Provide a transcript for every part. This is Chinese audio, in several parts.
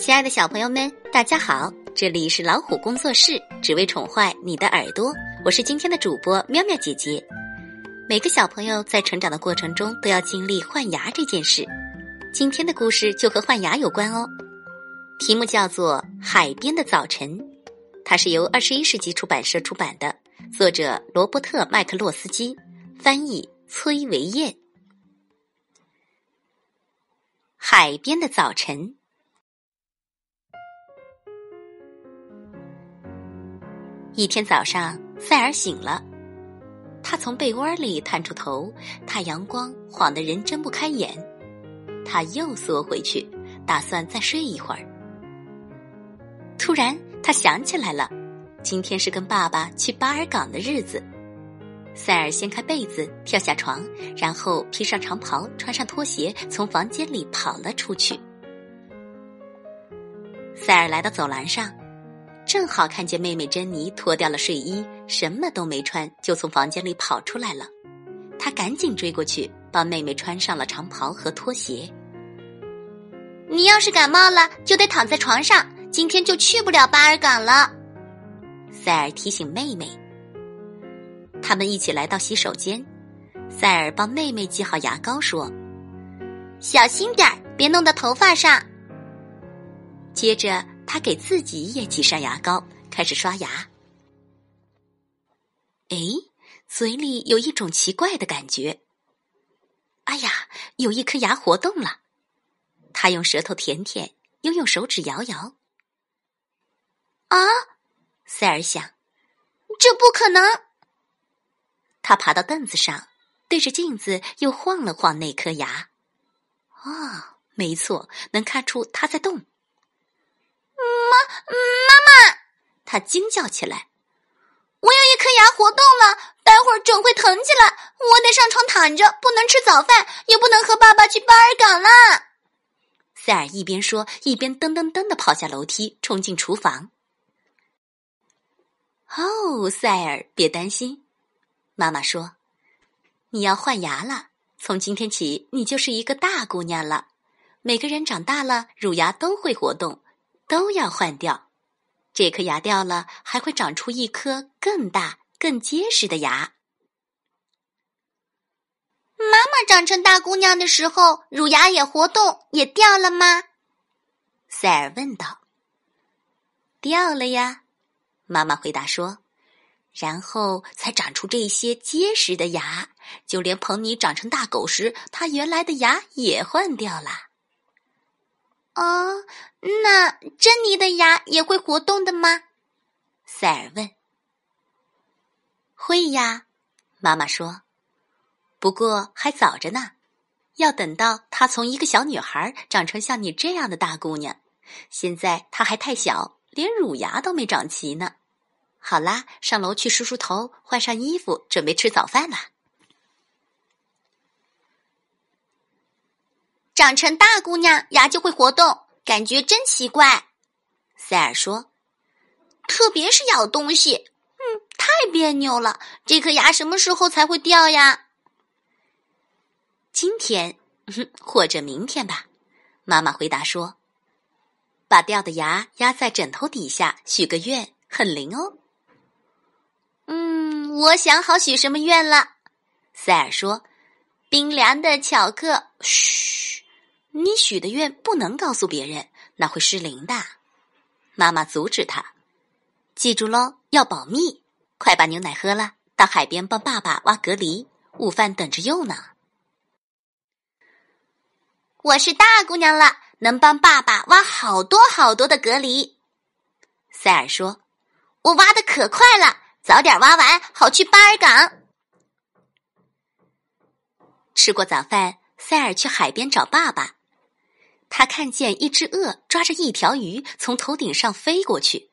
亲爱的小朋友们，大家好！这里是老虎工作室，只为宠坏你的耳朵。我是今天的主播喵喵姐姐。每个小朋友在成长的过程中都要经历换牙这件事。今天的故事就和换牙有关哦。题目叫做《海边的早晨》，它是由二十一世纪出版社出版的，作者罗伯特·麦克洛斯基，翻译崔维燕。海边的早晨。一天早上，塞尔醒了，他从被窝里探出头，太阳光晃得人睁不开眼。他又缩回去，打算再睡一会儿。突然，他想起来了，今天是跟爸爸去巴尔港的日子。塞尔掀开被子，跳下床，然后披上长袍，穿上拖鞋，从房间里跑了出去。塞尔来到走廊上，正好看见妹妹珍妮脱掉了睡衣，什么都没穿，就从房间里跑出来了。他赶紧追过去，帮妹妹穿上了长袍和拖鞋。你要是感冒了，就得躺在床上，今天就去不了巴尔港了。塞尔提醒妹妹。他们一起来到洗手间，塞尔帮妹妹系好牙膏，说：“小心点儿，别弄到头发上。”接着，他给自己也挤上牙膏，开始刷牙。哎，嘴里有一种奇怪的感觉。哎呀，有一颗牙活动了。他用舌头舔舔，又用手指摇摇。啊，塞尔想，这不可能。他爬到凳子上，对着镜子又晃了晃那颗牙。啊，没错，能看出它在动。妈，妈妈！他惊叫起来：“我有一颗牙活动了，待会儿准会疼起来，我得上床躺着，不能吃早饭，也不能和爸爸去巴尔港了。”塞尔一边说，一边噔噔噔的跑下楼梯，冲进厨房。哦，塞尔，别担心。妈妈说：“你要换牙了，从今天起，你就是一个大姑娘了。每个人长大了，乳牙都会活动，都要换掉。这颗牙掉了，还会长出一颗更大、更结实的牙。”妈妈长成大姑娘的时候，乳牙也活动，也掉了吗？塞尔问道。“掉了呀。”妈妈回答说。然后才长出这些结实的牙，就连彭尼长成大狗时，他原来的牙也换掉了。哦，那珍妮的牙也会活动的吗？塞尔问。会呀，妈妈说。不过还早着呢，要等到她从一个小女孩长成像你这样的大姑娘。现在她还太小，连乳牙都没长齐呢。好啦，上楼去梳梳头，换上衣服，准备吃早饭啦。长成大姑娘，牙就会活动，感觉真奇怪。塞尔说：“特别是咬东西，嗯，太别扭了。这颗牙什么时候才会掉呀？”今天，或者明天吧。妈妈回答说：“把掉的牙压在枕头底下，许个愿，很灵哦。”嗯我想好许什么愿了，塞尔说：“冰凉的巧克。”嘘，你许的愿不能告诉别人，那会失灵的。妈妈阻止他：“记住喽，要保密。快把牛奶喝了，到海边帮爸爸挖蛤蜊，午饭等着用呢。”我是大姑娘了，能帮爸爸挖好多好多的蛤蜊。塞尔说：“我挖的可快了。”早点挖完，好去巴尔港。吃过早饭，塞尔去海边找爸爸。他看见一只鳄抓着一条鱼从头顶上飞过去。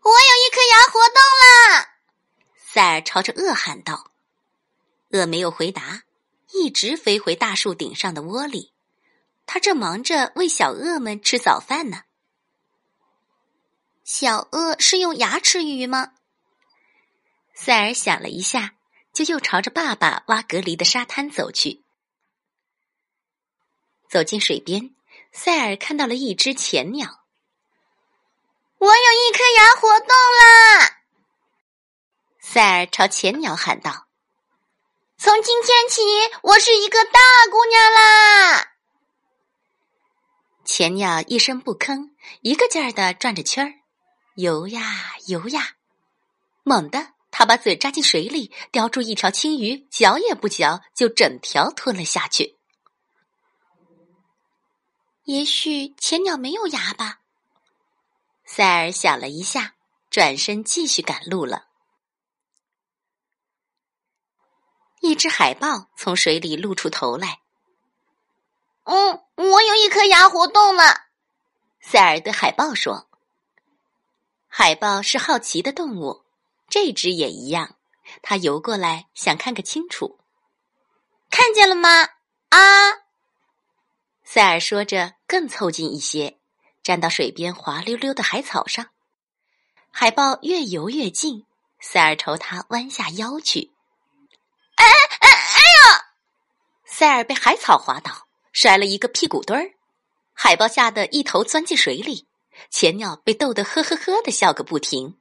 我有一颗牙活动了，塞尔朝着鳄喊道。鳄没有回答，一直飞回大树顶上的窝里。他正忙着喂小鳄们吃早饭呢。小鳄是用牙吃鱼吗？塞尔想了一下，就又朝着爸爸挖蛤蜊的沙滩走去。走进水边，塞尔看到了一只前鸟。我有一颗牙活动啦！塞尔朝前鸟喊道：“从今天起，我是一个大姑娘啦！”前鸟一声不吭，一个劲儿的转着圈儿，游呀游呀。猛地，他把嘴扎进水里，叼住一条青鱼，嚼也不嚼，就整条吞了下去。也许前鸟没有牙吧？塞尔想了一下，转身继续赶路了。一只海豹从水里露出头来。“嗯，我有一颗牙活动了。”塞尔对海豹说。海豹是好奇的动物，这只也一样。它游过来，想看个清楚。看见了吗？啊！塞尔说着，更凑近一些。站到水边滑溜溜的海草上，海豹越游越近，塞尔朝他弯下腰去。哎哎哎呀！塞尔被海草滑倒，摔了一个屁股墩儿。海豹吓得一头钻进水里，前鸟被逗得呵呵呵的笑个不停。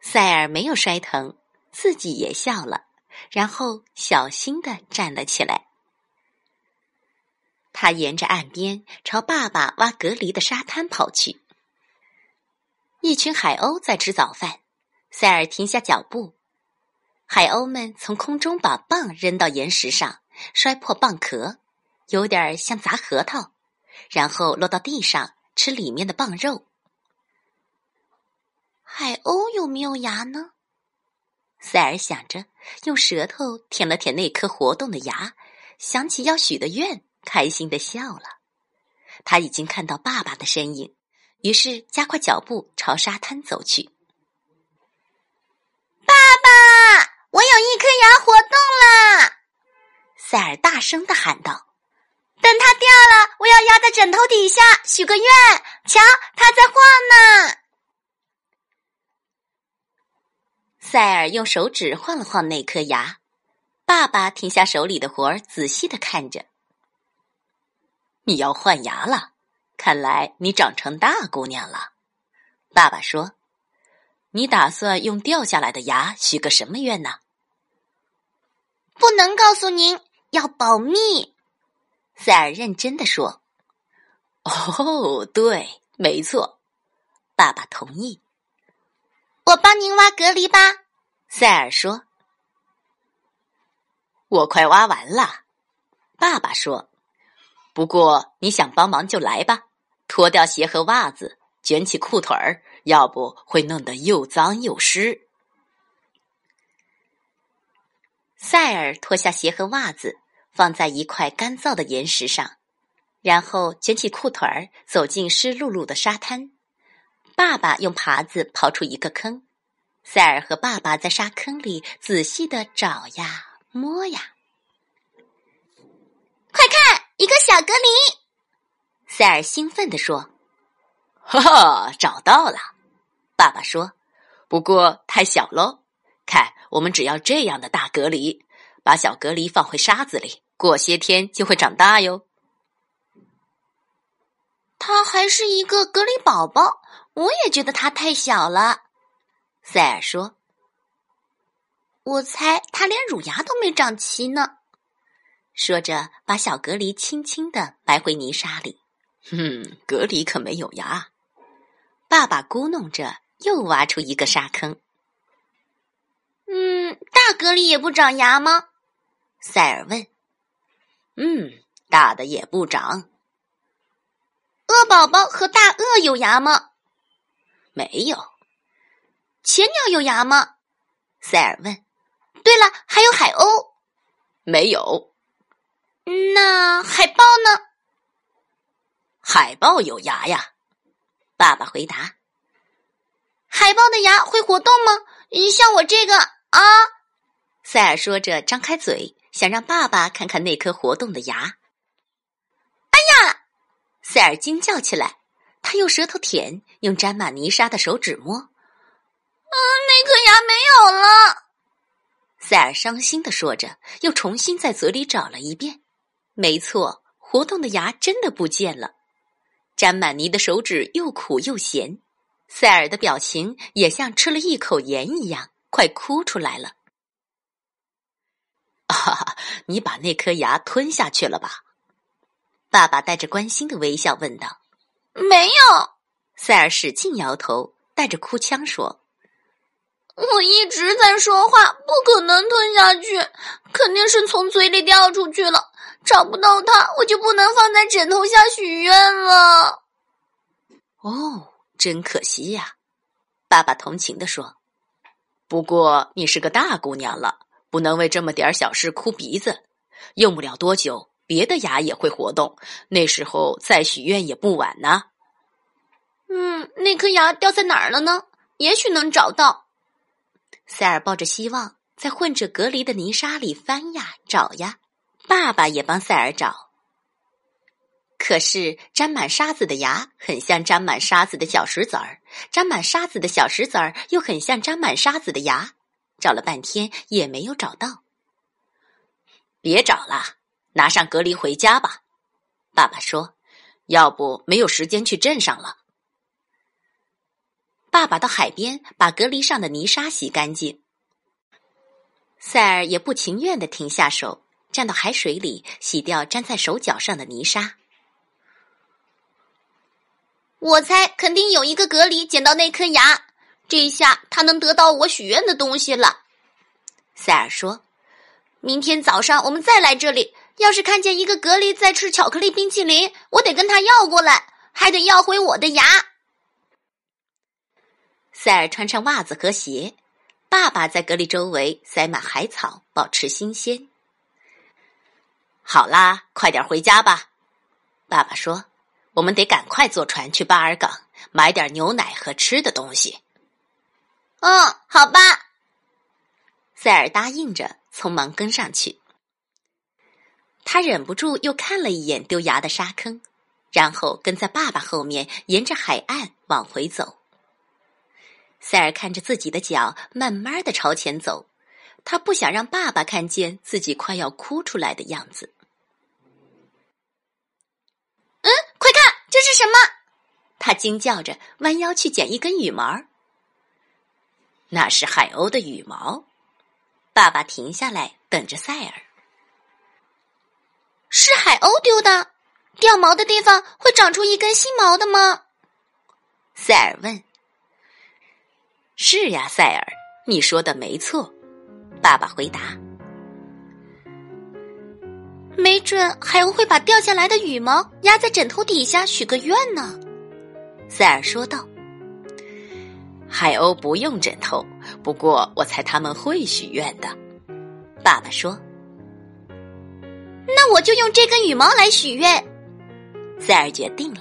塞尔没有摔疼，自己也笑了，然后小心的站了起来。他沿着岸边朝爸爸挖隔离的沙滩跑去。一群海鸥在吃早饭，塞尔停下脚步。海鸥们从空中把蚌扔到岩石上，摔破蚌壳，有点像砸核桃，然后落到地上吃里面的蚌肉。海鸥有没有牙呢？塞尔想着，用舌头舔了舔那颗活动的牙，想起要许的愿。开心的笑了，他已经看到爸爸的身影，于是加快脚步朝沙滩走去。爸爸，我有一颗牙活动了！塞尔大声的喊道：“等它掉了，我要压在枕头底下许个愿。瞧，它在晃呢。”塞尔用手指晃了晃那颗牙，爸爸停下手里的活儿，仔细的看着。你要换牙了，看来你长成大姑娘了。爸爸说：“你打算用掉下来的牙许个什么愿呢？”不能告诉您，要保密。塞尔认真的说：“哦，对，没错。”爸爸同意。我帮您挖隔离吧。塞尔说：“我快挖完了。”爸爸说。不过你想帮忙就来吧，脱掉鞋和袜子，卷起裤腿儿，要不会弄得又脏又湿。塞尔脱下鞋和袜子，放在一块干燥的岩石上，然后卷起裤腿儿，走进湿漉漉的沙滩。爸爸用耙子刨出一个坑，塞尔和爸爸在沙坑里仔细的找呀摸呀。快看！一个小隔离，塞尔兴奋地说：“哈哈，找到了！”爸爸说：“不过太小喽。看，我们只要这样的大隔离，把小隔离放回沙子里，过些天就会长大哟。”他还是一个隔离宝宝，我也觉得他太小了。塞尔说：“我猜他连乳牙都没长齐呢。”说着，把小隔离轻轻的埋回泥沙里。哼，隔离可没有牙。爸爸咕哝着，又挖出一个沙坑。嗯，大隔离也不长牙吗？塞尔问。嗯，大的也不长。鳄宝宝和大鳄有牙吗？没有。前鸟有牙吗？塞尔问。对了，还有海鸥。没有。那海豹呢？海豹有牙呀，爸爸回答。海豹的牙会活动吗？像我这个啊？塞尔说着，张开嘴，想让爸爸看看那颗活动的牙。哎呀！塞尔惊叫起来，他用舌头舔，用沾满泥沙的手指摸。嗯，那颗牙没有了。塞尔伤心的说着，又重新在嘴里找了一遍。没错，活动的牙真的不见了，沾满泥的手指又苦又咸，塞尔的表情也像吃了一口盐一样，快哭出来了。哈哈，你把那颗牙吞下去了吧？爸爸带着关心的微笑问道。没有，塞尔使劲摇头，带着哭腔说。我一直在说话，不可能吞下去，肯定是从嘴里掉出去了。找不到它，我就不能放在枕头下许愿了。哦，真可惜呀，爸爸同情的说。不过你是个大姑娘了，不能为这么点小事哭鼻子。用不了多久，别的牙也会活动，那时候再许愿也不晚呢。嗯，那颗牙掉在哪儿了呢？也许能找到。塞尔抱着希望，在混着隔离的泥沙里翻呀找呀。爸爸也帮塞尔找，可是沾满沙子的牙很像沾满沙子的小石子儿，沾满沙子的小石子儿又很像沾满沙子的牙。找了半天也没有找到。别找了，拿上隔离回家吧。爸爸说：“要不没有时间去镇上了。”爸爸到海边把隔离上的泥沙洗干净。塞尔也不情愿的停下手，站到海水里洗掉粘在手脚上的泥沙。我猜肯定有一个隔离捡到那颗牙，这一下他能得到我许愿的东西了。塞尔说：“明天早上我们再来这里，要是看见一个隔离在吃巧克力冰淇淋，我得跟他要过来，还得要回我的牙。”塞尔穿上袜子和鞋，爸爸在隔离周围塞满海草，保持新鲜。好啦，快点回家吧，爸爸说：“我们得赶快坐船去巴尔港，买点牛奶和吃的东西。”嗯，好吧。塞尔答应着，匆忙跟上去。他忍不住又看了一眼丢牙的沙坑，然后跟在爸爸后面，沿着海岸往回走。塞尔看着自己的脚，慢慢的朝前走。他不想让爸爸看见自己快要哭出来的样子。嗯，快看，这是什么？他惊叫着，弯腰去捡一根羽毛。那是海鸥的羽毛。爸爸停下来，等着塞尔。是海鸥丢的？掉毛的地方会长出一根新毛的吗？塞尔问。是呀，塞尔，你说的没错。爸爸回答。没准海鸥会把掉下来的羽毛压在枕头底下许个愿呢。塞尔说道。海鸥不用枕头，不过我猜他们会许愿的。爸爸说。那我就用这根羽毛来许愿。塞尔决定了。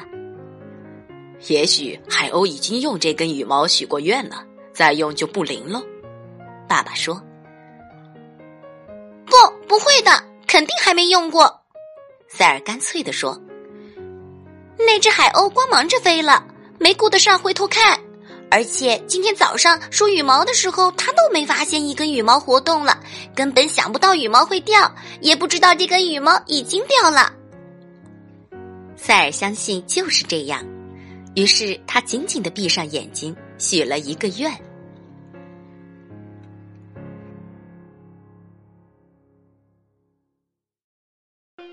也许海鸥已经用这根羽毛许过愿了。再用就不灵了，爸爸说。不，不会的，肯定还没用过。塞尔干脆的说。那只海鸥光忙着飞了，没顾得上回头看。而且今天早上梳羽毛的时候，他都没发现一根羽毛活动了，根本想不到羽毛会掉，也不知道这根羽毛已经掉了。塞尔相信就是这样，于是他紧紧的闭上眼睛，许了一个愿。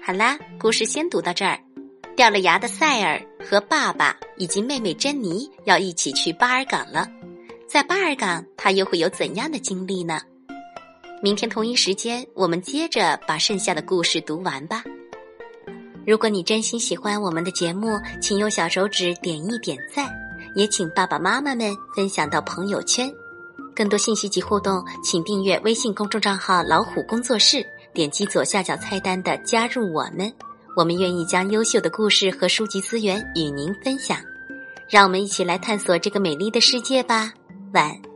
好啦，故事先读到这儿。掉了牙的塞尔和爸爸以及妹妹珍妮要一起去巴尔港了。在巴尔港，他又会有怎样的经历呢？明天同一时间，我们接着把剩下的故事读完吧。如果你真心喜欢我们的节目，请用小手指点一点赞，也请爸爸妈妈们分享到朋友圈。更多信息及互动，请订阅微信公众账号“老虎工作室”。点击左下角菜单的“加入我们”，我们愿意将优秀的故事和书籍资源与您分享。让我们一起来探索这个美丽的世界吧！晚。